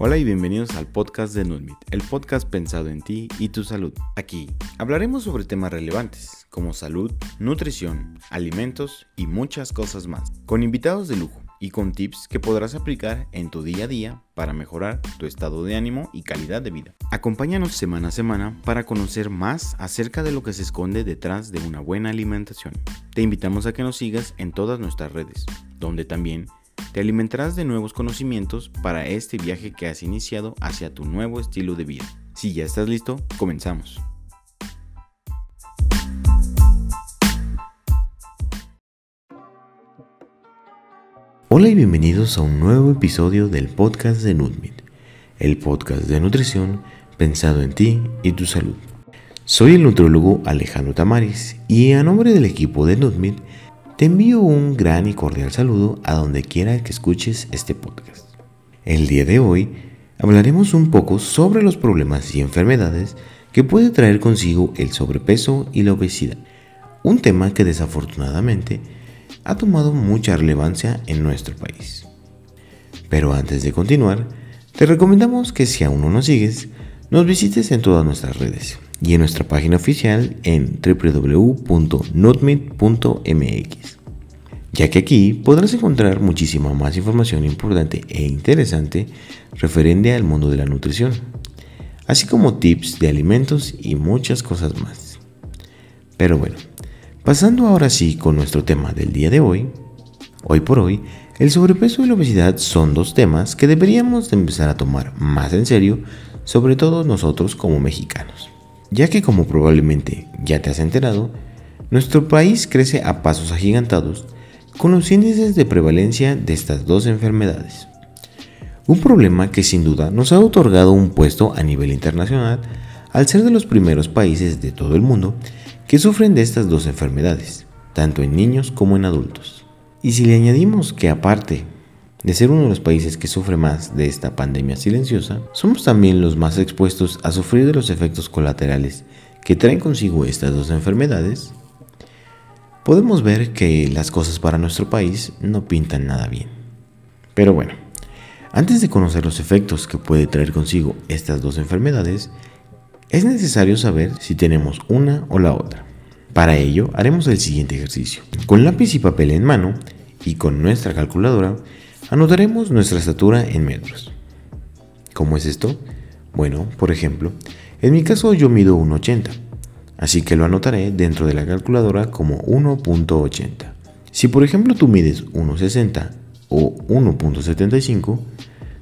Hola y bienvenidos al podcast de Nutmit, el podcast pensado en ti y tu salud. Aquí hablaremos sobre temas relevantes como salud, nutrición, alimentos y muchas cosas más, con invitados de lujo y con tips que podrás aplicar en tu día a día para mejorar tu estado de ánimo y calidad de vida. Acompáñanos semana a semana para conocer más acerca de lo que se esconde detrás de una buena alimentación. Te invitamos a que nos sigas en todas nuestras redes, donde también te alimentarás de nuevos conocimientos para este viaje que has iniciado hacia tu nuevo estilo de vida. Si ya estás listo, comenzamos. Hola y bienvenidos a un nuevo episodio del podcast de Nutmit, el podcast de nutrición pensado en ti y tu salud. Soy el nutrólogo Alejandro Tamaris y a nombre del equipo de Nutmit te envío un gran y cordial saludo a donde quiera que escuches este podcast. El día de hoy hablaremos un poco sobre los problemas y enfermedades que puede traer consigo el sobrepeso y la obesidad, un tema que desafortunadamente ha tomado mucha relevancia en nuestro país. Pero antes de continuar, te recomendamos que si aún no nos sigues, nos visites en todas nuestras redes y en nuestra página oficial en www.notmeet.mx, ya que aquí podrás encontrar muchísima más información importante e interesante referente al mundo de la nutrición, así como tips de alimentos y muchas cosas más. Pero bueno, pasando ahora sí con nuestro tema del día de hoy, hoy por hoy, el sobrepeso y la obesidad son dos temas que deberíamos empezar a tomar más en serio, sobre todo nosotros como mexicanos ya que como probablemente ya te has enterado, nuestro país crece a pasos agigantados con los índices de prevalencia de estas dos enfermedades. Un problema que sin duda nos ha otorgado un puesto a nivel internacional al ser de los primeros países de todo el mundo que sufren de estas dos enfermedades, tanto en niños como en adultos. Y si le añadimos que aparte de ser uno de los países que sufre más de esta pandemia silenciosa, somos también los más expuestos a sufrir de los efectos colaterales que traen consigo estas dos enfermedades, podemos ver que las cosas para nuestro país no pintan nada bien. Pero bueno, antes de conocer los efectos que puede traer consigo estas dos enfermedades, es necesario saber si tenemos una o la otra. Para ello haremos el siguiente ejercicio. Con lápiz y papel en mano y con nuestra calculadora, Anotaremos nuestra estatura en metros. ¿Cómo es esto? Bueno, por ejemplo, en mi caso yo mido 1,80, así que lo anotaré dentro de la calculadora como 1.80. Si por ejemplo tú mides 1,60 o 1.75,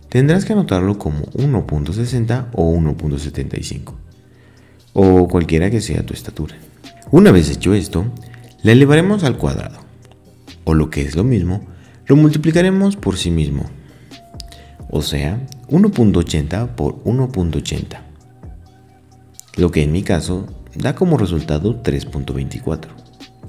tendrás que anotarlo como 1.60 o 1.75, o cualquiera que sea tu estatura. Una vez hecho esto, la elevaremos al cuadrado, o lo que es lo mismo, lo multiplicaremos por sí mismo, o sea, 1.80 por 1.80, lo que en mi caso da como resultado 3.24.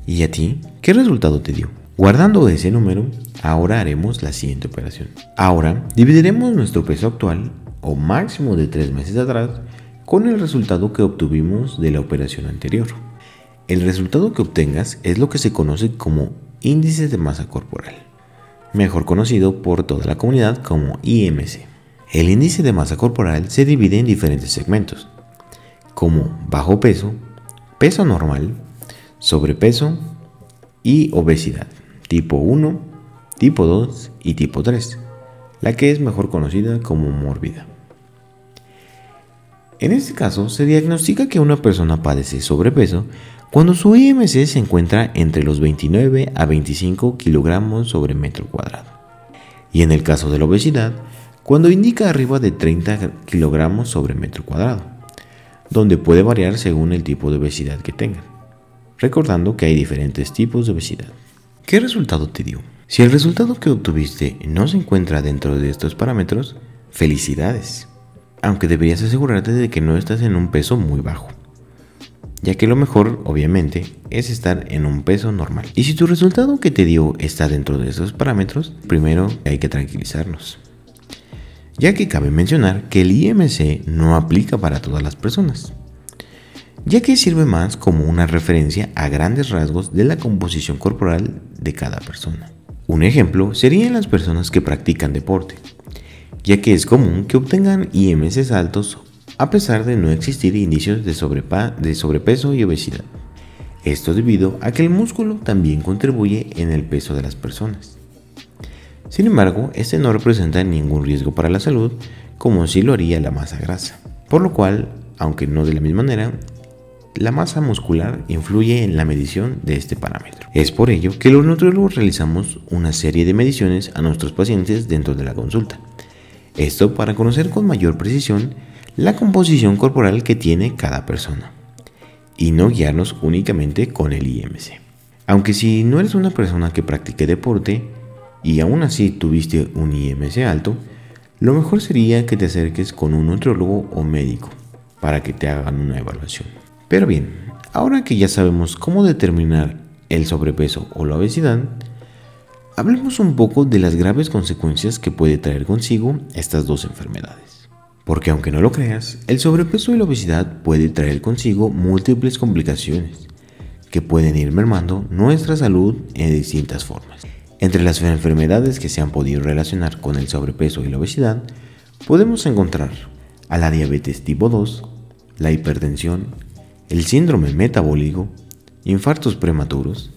¿Y a ti qué resultado te dio? Guardando ese número, ahora haremos la siguiente operación. Ahora dividiremos nuestro peso actual, o máximo de 3 meses atrás, con el resultado que obtuvimos de la operación anterior. El resultado que obtengas es lo que se conoce como índice de masa corporal mejor conocido por toda la comunidad como IMC. El índice de masa corporal se divide en diferentes segmentos, como bajo peso, peso normal, sobrepeso y obesidad, tipo 1, tipo 2 y tipo 3, la que es mejor conocida como mórbida. En este caso, se diagnostica que una persona padece sobrepeso cuando su IMC se encuentra entre los 29 a 25 kilogramos sobre metro cuadrado. Y en el caso de la obesidad, cuando indica arriba de 30 kilogramos sobre metro cuadrado, donde puede variar según el tipo de obesidad que tengan. Recordando que hay diferentes tipos de obesidad. ¿Qué resultado te dio? Si el resultado que obtuviste no se encuentra dentro de estos parámetros, felicidades. Aunque deberías asegurarte de que no estás en un peso muy bajo ya que lo mejor, obviamente, es estar en un peso normal. Y si tu resultado que te dio está dentro de esos parámetros, primero hay que tranquilizarnos. Ya que cabe mencionar que el IMC no aplica para todas las personas, ya que sirve más como una referencia a grandes rasgos de la composición corporal de cada persona. Un ejemplo serían las personas que practican deporte, ya que es común que obtengan IMC altos a pesar de no existir indicios de, sobrepeso y obesidad. Esto debido a que el músculo también contribuye en el peso de las personas. Sin embargo, este no representa ningún riesgo para la salud como si lo haría la masa grasa, por lo cual, aunque no de la misma manera, la masa muscular influye en la medición de este parámetro. Es por ello que los nutriólogos realizamos una serie de mediciones a nuestros pacientes dentro de la consulta. Esto para conocer con mayor precisión la composición corporal que tiene cada persona y no guiarnos únicamente con el IMC. Aunque si no eres una persona que practique deporte y aún así tuviste un IMC alto, lo mejor sería que te acerques con un nutriólogo o médico para que te hagan una evaluación. Pero bien, ahora que ya sabemos cómo determinar el sobrepeso o la obesidad, hablemos un poco de las graves consecuencias que puede traer consigo estas dos enfermedades. Porque aunque no lo creas, el sobrepeso y la obesidad puede traer consigo múltiples complicaciones que pueden ir mermando nuestra salud en distintas formas. Entre las enfermedades que se han podido relacionar con el sobrepeso y la obesidad, podemos encontrar a la diabetes tipo 2, la hipertensión, el síndrome metabólico, infartos prematuros,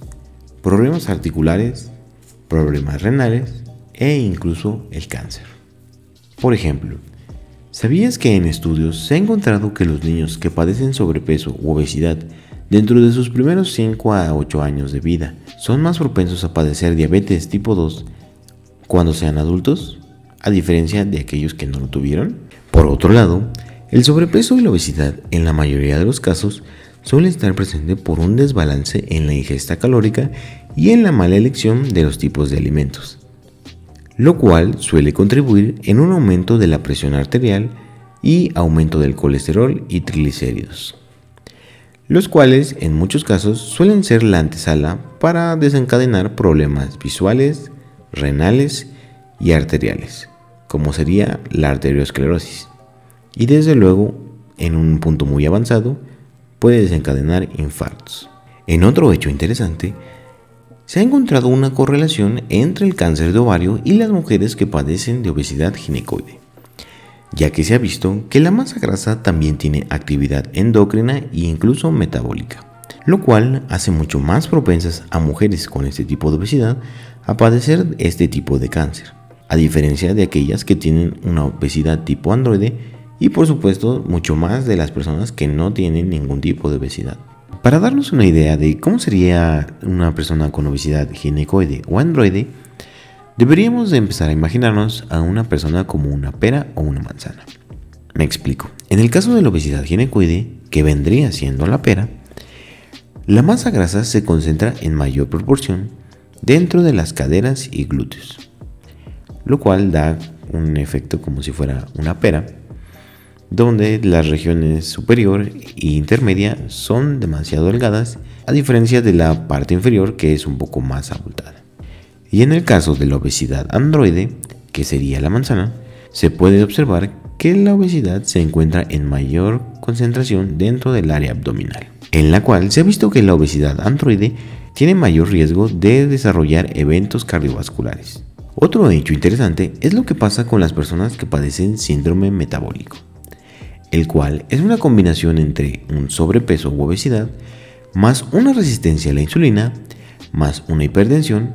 problemas articulares, problemas renales e incluso el cáncer. Por ejemplo, ¿Sabías que en estudios se ha encontrado que los niños que padecen sobrepeso u obesidad dentro de sus primeros 5 a 8 años de vida son más propensos a padecer diabetes tipo 2 cuando sean adultos, a diferencia de aquellos que no lo tuvieron? Por otro lado, el sobrepeso y la obesidad en la mayoría de los casos suele estar presente por un desbalance en la ingesta calórica y en la mala elección de los tipos de alimentos lo cual suele contribuir en un aumento de la presión arterial y aumento del colesterol y triglicéridos, los cuales en muchos casos suelen ser la antesala para desencadenar problemas visuales, renales y arteriales, como sería la arteriosclerosis. Y desde luego, en un punto muy avanzado, puede desencadenar infartos. En otro hecho interesante, se ha encontrado una correlación entre el cáncer de ovario y las mujeres que padecen de obesidad ginecoide, ya que se ha visto que la masa grasa también tiene actividad endocrina e incluso metabólica, lo cual hace mucho más propensas a mujeres con este tipo de obesidad a padecer este tipo de cáncer, a diferencia de aquellas que tienen una obesidad tipo androide y por supuesto mucho más de las personas que no tienen ningún tipo de obesidad. Para darnos una idea de cómo sería una persona con obesidad ginecoide o androide, deberíamos de empezar a imaginarnos a una persona como una pera o una manzana. Me explico. En el caso de la obesidad ginecoide, que vendría siendo la pera, la masa grasa se concentra en mayor proporción dentro de las caderas y glúteos, lo cual da un efecto como si fuera una pera donde las regiones superior e intermedia son demasiado delgadas, a diferencia de la parte inferior que es un poco más abultada. Y en el caso de la obesidad androide, que sería la manzana, se puede observar que la obesidad se encuentra en mayor concentración dentro del área abdominal, en la cual se ha visto que la obesidad androide tiene mayor riesgo de desarrollar eventos cardiovasculares. Otro hecho interesante es lo que pasa con las personas que padecen síndrome metabólico el cual es una combinación entre un sobrepeso u obesidad, más una resistencia a la insulina, más una hipertensión,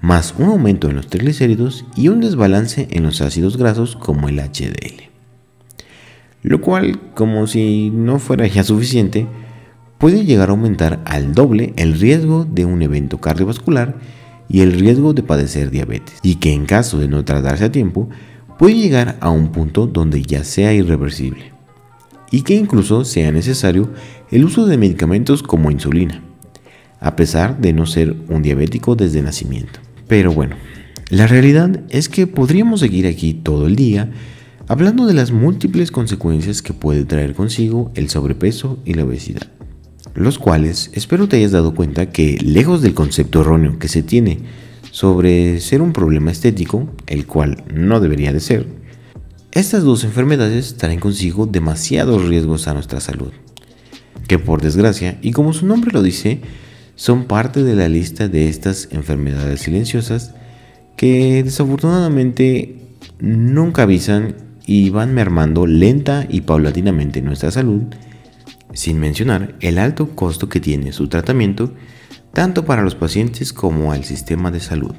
más un aumento en los triglicéridos y un desbalance en los ácidos grasos como el HDL. Lo cual, como si no fuera ya suficiente, puede llegar a aumentar al doble el riesgo de un evento cardiovascular y el riesgo de padecer diabetes, y que en caso de no tratarse a tiempo, puede llegar a un punto donde ya sea irreversible y que incluso sea necesario el uso de medicamentos como insulina, a pesar de no ser un diabético desde nacimiento. Pero bueno, la realidad es que podríamos seguir aquí todo el día hablando de las múltiples consecuencias que puede traer consigo el sobrepeso y la obesidad, los cuales espero te hayas dado cuenta que lejos del concepto erróneo que se tiene sobre ser un problema estético, el cual no debería de ser, estas dos enfermedades traen consigo demasiados riesgos a nuestra salud, que por desgracia, y como su nombre lo dice, son parte de la lista de estas enfermedades silenciosas que desafortunadamente nunca avisan y van mermando lenta y paulatinamente nuestra salud, sin mencionar el alto costo que tiene su tratamiento tanto para los pacientes como al sistema de salud.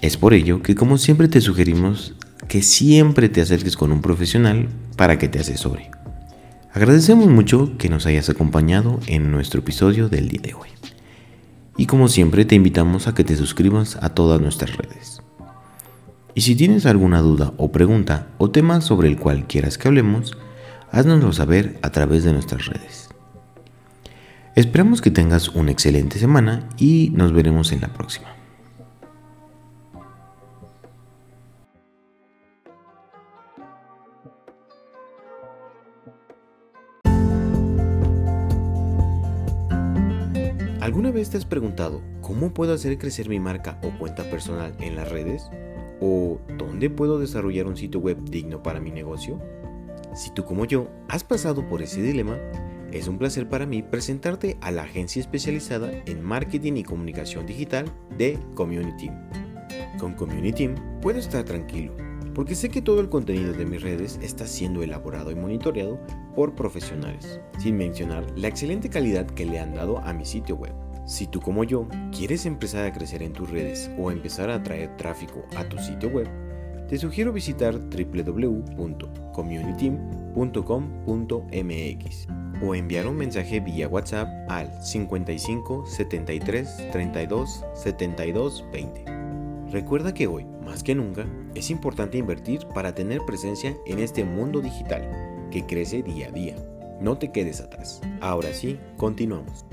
Es por ello que como siempre te sugerimos que siempre te acerques con un profesional para que te asesore. Agradecemos mucho que nos hayas acompañado en nuestro episodio del día de hoy. Y como siempre te invitamos a que te suscribas a todas nuestras redes. Y si tienes alguna duda o pregunta o tema sobre el cual quieras que hablemos, haznoslo saber a través de nuestras redes. Esperamos que tengas una excelente semana y nos veremos en la próxima. ¿Alguna vez te has preguntado cómo puedo hacer crecer mi marca o cuenta personal en las redes? ¿O dónde puedo desarrollar un sitio web digno para mi negocio? Si tú como yo has pasado por ese dilema, es un placer para mí presentarte a la agencia especializada en marketing y comunicación digital de Community. Con Community puedo estar tranquilo, porque sé que todo el contenido de mis redes está siendo elaborado y monitoreado por profesionales, sin mencionar la excelente calidad que le han dado a mi sitio web. Si tú como yo quieres empezar a crecer en tus redes o empezar a atraer tráfico a tu sitio web, te sugiero visitar www.communityteam.com.mx o enviar un mensaje vía WhatsApp al 55 73 32 72 20. Recuerda que hoy, más que nunca, es importante invertir para tener presencia en este mundo digital que crece día a día. No te quedes atrás. Ahora sí, continuamos.